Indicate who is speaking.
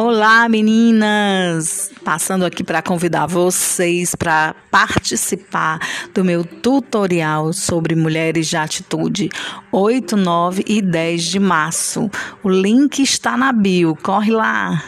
Speaker 1: Olá, meninas! Passando aqui para convidar vocês para participar do meu tutorial sobre mulheres de atitude 8, 9 e 10 de março. O link está na bio, corre lá!